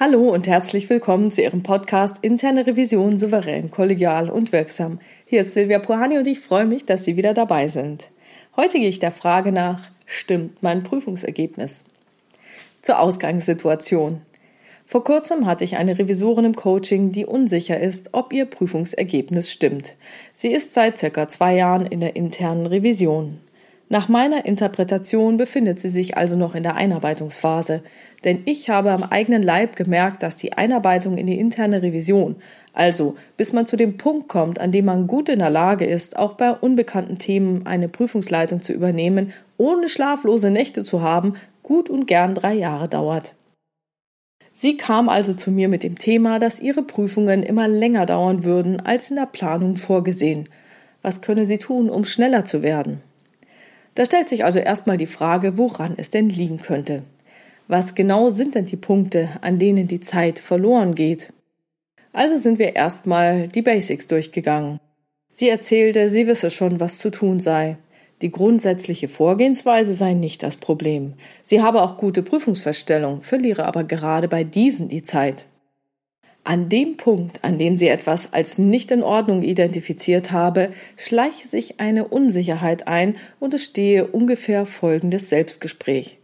Hallo und herzlich willkommen zu Ihrem Podcast Interne Revision souverän, kollegial und wirksam. Hier ist Silvia Puhani und ich freue mich, dass Sie wieder dabei sind. Heute gehe ich der Frage nach, stimmt mein Prüfungsergebnis? Zur Ausgangssituation. Vor kurzem hatte ich eine Revisorin im Coaching, die unsicher ist, ob ihr Prüfungsergebnis stimmt. Sie ist seit circa zwei Jahren in der internen Revision. Nach meiner Interpretation befindet sie sich also noch in der Einarbeitungsphase, denn ich habe am eigenen Leib gemerkt, dass die Einarbeitung in die interne Revision, also bis man zu dem Punkt kommt, an dem man gut in der Lage ist, auch bei unbekannten Themen eine Prüfungsleitung zu übernehmen, ohne schlaflose Nächte zu haben, gut und gern drei Jahre dauert. Sie kam also zu mir mit dem Thema, dass ihre Prüfungen immer länger dauern würden als in der Planung vorgesehen. Was könne sie tun, um schneller zu werden? Da stellt sich also erstmal die Frage, woran es denn liegen könnte. Was genau sind denn die Punkte, an denen die Zeit verloren geht? Also sind wir erstmal die Basics durchgegangen. Sie erzählte, sie wisse schon, was zu tun sei. Die grundsätzliche Vorgehensweise sei nicht das Problem. Sie habe auch gute Prüfungsverstellung, verliere aber gerade bei diesen die Zeit. An dem Punkt, an dem sie etwas als nicht in Ordnung identifiziert habe, schleiche sich eine Unsicherheit ein und es stehe ungefähr folgendes Selbstgespräch.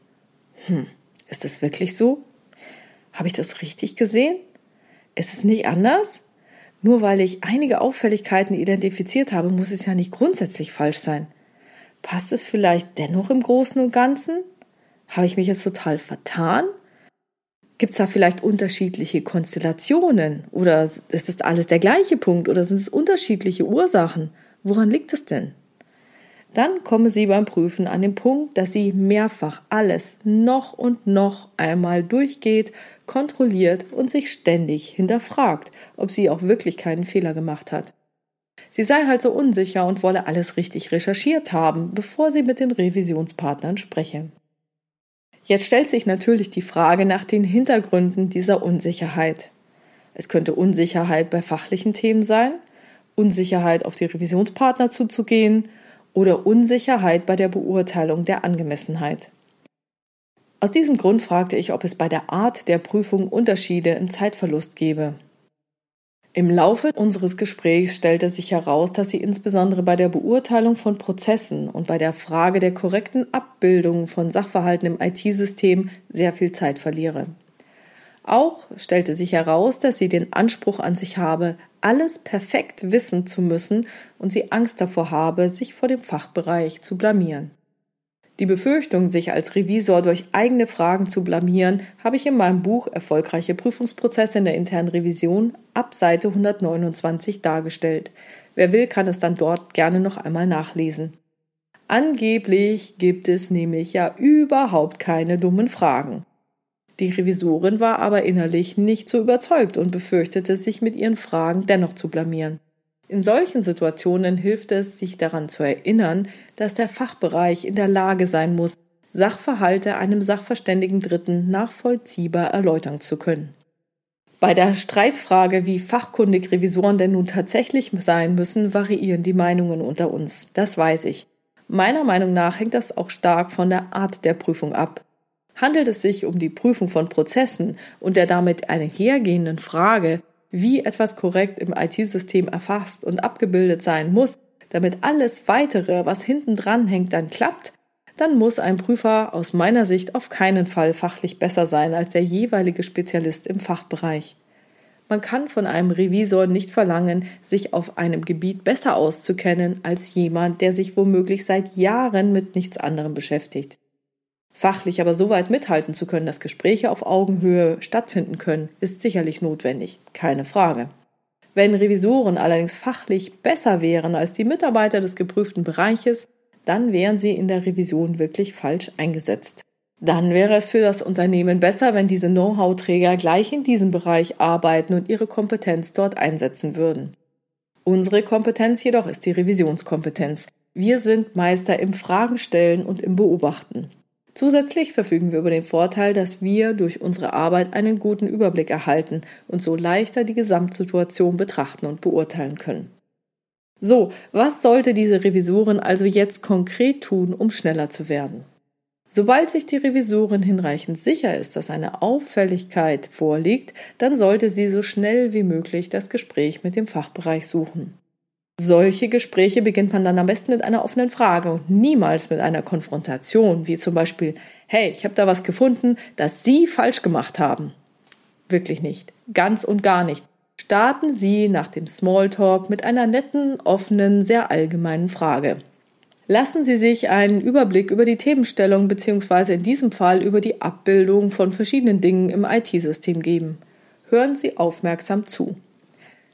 Hm, ist es wirklich so? Habe ich das richtig gesehen? Ist es nicht anders? Nur weil ich einige Auffälligkeiten identifiziert habe, muss es ja nicht grundsätzlich falsch sein. Passt es vielleicht dennoch im Großen und Ganzen? Habe ich mich jetzt total vertan? Gibt es da vielleicht unterschiedliche Konstellationen? Oder ist das alles der gleiche Punkt? Oder sind es unterschiedliche Ursachen? Woran liegt es denn? Dann komme sie beim Prüfen an den Punkt, dass sie mehrfach alles noch und noch einmal durchgeht, kontrolliert und sich ständig hinterfragt, ob sie auch wirklich keinen Fehler gemacht hat. Sie sei halt so unsicher und wolle alles richtig recherchiert haben, bevor sie mit den Revisionspartnern spreche. Jetzt stellt sich natürlich die Frage nach den Hintergründen dieser Unsicherheit. Es könnte Unsicherheit bei fachlichen Themen sein, Unsicherheit auf die Revisionspartner zuzugehen oder Unsicherheit bei der Beurteilung der Angemessenheit. Aus diesem Grund fragte ich, ob es bei der Art der Prüfung Unterschiede im Zeitverlust gebe. Im Laufe unseres Gesprächs stellte sich heraus, dass sie insbesondere bei der Beurteilung von Prozessen und bei der Frage der korrekten Abbildung von Sachverhalten im IT-System sehr viel Zeit verliere. Auch stellte sich heraus, dass sie den Anspruch an sich habe, alles perfekt wissen zu müssen und sie Angst davor habe, sich vor dem Fachbereich zu blamieren. Die Befürchtung, sich als Revisor durch eigene Fragen zu blamieren, habe ich in meinem Buch Erfolgreiche Prüfungsprozesse in der internen Revision ab Seite 129 dargestellt. Wer will, kann es dann dort gerne noch einmal nachlesen. Angeblich gibt es nämlich ja überhaupt keine dummen Fragen. Die Revisorin war aber innerlich nicht so überzeugt und befürchtete, sich mit ihren Fragen dennoch zu blamieren. In solchen Situationen hilft es, sich daran zu erinnern, dass der Fachbereich in der Lage sein muss, Sachverhalte einem sachverständigen Dritten nachvollziehbar erläutern zu können. Bei der Streitfrage, wie fachkundig Revisoren denn nun tatsächlich sein müssen, variieren die Meinungen unter uns. Das weiß ich. Meiner Meinung nach hängt das auch stark von der Art der Prüfung ab. Handelt es sich um die Prüfung von Prozessen und der damit einhergehenden Frage, wie etwas korrekt im IT-System erfasst und abgebildet sein muss, damit alles weitere, was hinten dran hängt, dann klappt, dann muss ein Prüfer aus meiner Sicht auf keinen Fall fachlich besser sein als der jeweilige Spezialist im Fachbereich. Man kann von einem Revisor nicht verlangen, sich auf einem Gebiet besser auszukennen als jemand, der sich womöglich seit Jahren mit nichts anderem beschäftigt. Fachlich aber so weit mithalten zu können, dass Gespräche auf Augenhöhe stattfinden können, ist sicherlich notwendig, keine Frage. Wenn Revisoren allerdings fachlich besser wären als die Mitarbeiter des geprüften Bereiches, dann wären sie in der Revision wirklich falsch eingesetzt. Dann wäre es für das Unternehmen besser, wenn diese Know-how-Träger gleich in diesem Bereich arbeiten und ihre Kompetenz dort einsetzen würden. Unsere Kompetenz jedoch ist die Revisionskompetenz. Wir sind Meister im Fragenstellen und im Beobachten. Zusätzlich verfügen wir über den Vorteil, dass wir durch unsere Arbeit einen guten Überblick erhalten und so leichter die Gesamtsituation betrachten und beurteilen können. So, was sollte diese Revisorin also jetzt konkret tun, um schneller zu werden? Sobald sich die Revisorin hinreichend sicher ist, dass eine Auffälligkeit vorliegt, dann sollte sie so schnell wie möglich das Gespräch mit dem Fachbereich suchen. Solche Gespräche beginnt man dann am besten mit einer offenen Frage und niemals mit einer Konfrontation, wie zum Beispiel, hey, ich habe da was gefunden, das Sie falsch gemacht haben. Wirklich nicht. Ganz und gar nicht. Starten Sie nach dem Smalltalk mit einer netten, offenen, sehr allgemeinen Frage. Lassen Sie sich einen Überblick über die Themenstellung bzw. in diesem Fall über die Abbildung von verschiedenen Dingen im IT-System geben. Hören Sie aufmerksam zu.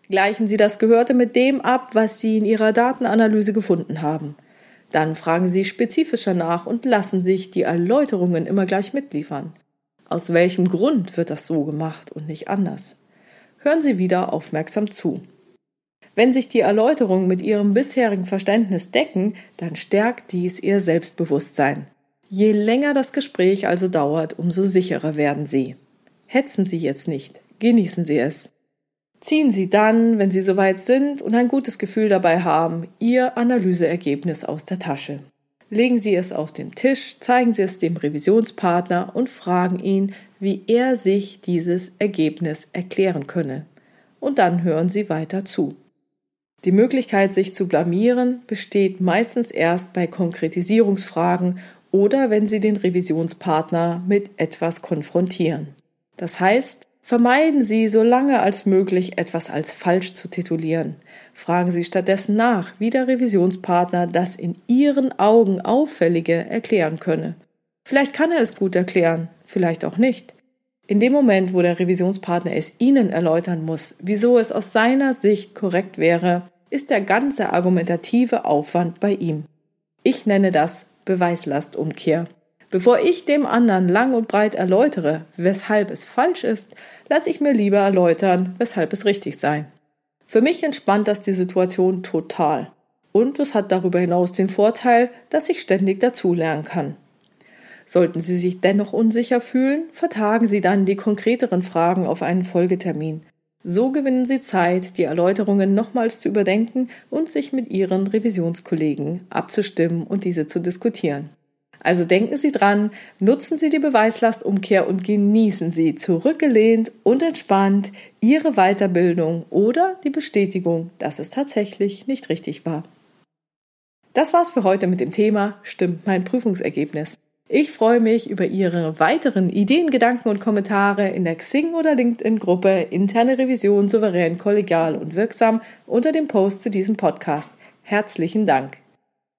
Gleichen Sie das Gehörte mit dem ab, was Sie in Ihrer Datenanalyse gefunden haben. Dann fragen Sie spezifischer nach und lassen sich die Erläuterungen immer gleich mitliefern. Aus welchem Grund wird das so gemacht und nicht anders? Hören Sie wieder aufmerksam zu. Wenn sich die Erläuterungen mit ihrem bisherigen Verständnis decken, dann stärkt dies ihr Selbstbewusstsein. Je länger das Gespräch also dauert, umso sicherer werden sie. Hetzen Sie jetzt nicht, genießen Sie es. Ziehen Sie dann, wenn Sie soweit sind und ein gutes Gefühl dabei haben, Ihr Analyseergebnis aus der Tasche. Legen Sie es auf den Tisch, zeigen Sie es dem Revisionspartner und fragen ihn, wie er sich dieses Ergebnis erklären könne. Und dann hören Sie weiter zu. Die Möglichkeit, sich zu blamieren, besteht meistens erst bei Konkretisierungsfragen oder wenn Sie den Revisionspartner mit etwas konfrontieren. Das heißt, vermeiden Sie so lange als möglich etwas als falsch zu titulieren. Fragen Sie stattdessen nach, wie der Revisionspartner das in Ihren Augen Auffällige erklären könne. Vielleicht kann er es gut erklären, vielleicht auch nicht. In dem Moment, wo der Revisionspartner es Ihnen erläutern muss, wieso es aus seiner Sicht korrekt wäre, ist der ganze argumentative Aufwand bei ihm. Ich nenne das Beweislastumkehr. Bevor ich dem anderen lang und breit erläutere, weshalb es falsch ist, lasse ich mir lieber erläutern, weshalb es richtig sei. Für mich entspannt das die Situation total. Und es hat darüber hinaus den Vorteil, dass ich ständig dazulernen kann. Sollten Sie sich dennoch unsicher fühlen, vertagen Sie dann die konkreteren Fragen auf einen Folgetermin. So gewinnen Sie Zeit, die Erläuterungen nochmals zu überdenken und sich mit Ihren Revisionskollegen abzustimmen und diese zu diskutieren. Also denken Sie dran, nutzen Sie die Beweislastumkehr und genießen Sie zurückgelehnt und entspannt Ihre Weiterbildung oder die Bestätigung, dass es tatsächlich nicht richtig war. Das war's für heute mit dem Thema Stimmt mein Prüfungsergebnis? Ich freue mich über Ihre weiteren Ideen, Gedanken und Kommentare in der Xing- oder LinkedIn-Gruppe Interne Revision souverän, kollegial und wirksam unter dem Post zu diesem Podcast. Herzlichen Dank.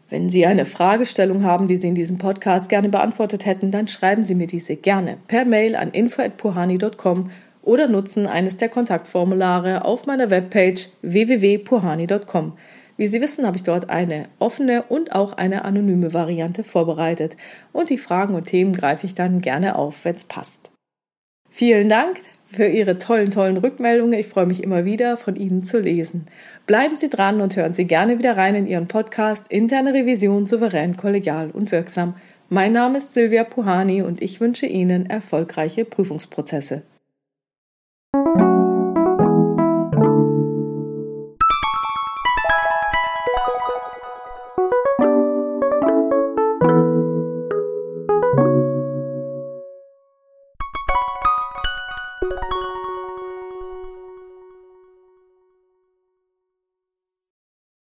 Wenn Sie eine Fragestellung haben, die Sie in diesem Podcast gerne beantwortet hätten, dann schreiben Sie mir diese gerne per Mail an info@puhani.com oder nutzen eines der Kontaktformulare auf meiner Webpage www.puhani.com. Wie Sie wissen, habe ich dort eine offene und auch eine anonyme Variante vorbereitet und die Fragen und Themen greife ich dann gerne auf, wenn es passt. Vielen Dank für Ihre tollen, tollen Rückmeldungen. Ich freue mich immer wieder, von Ihnen zu lesen. Bleiben Sie dran und hören Sie gerne wieder rein in Ihren Podcast Interne Revision souverän, kollegial und wirksam. Mein Name ist Silvia Puhani und ich wünsche Ihnen erfolgreiche Prüfungsprozesse.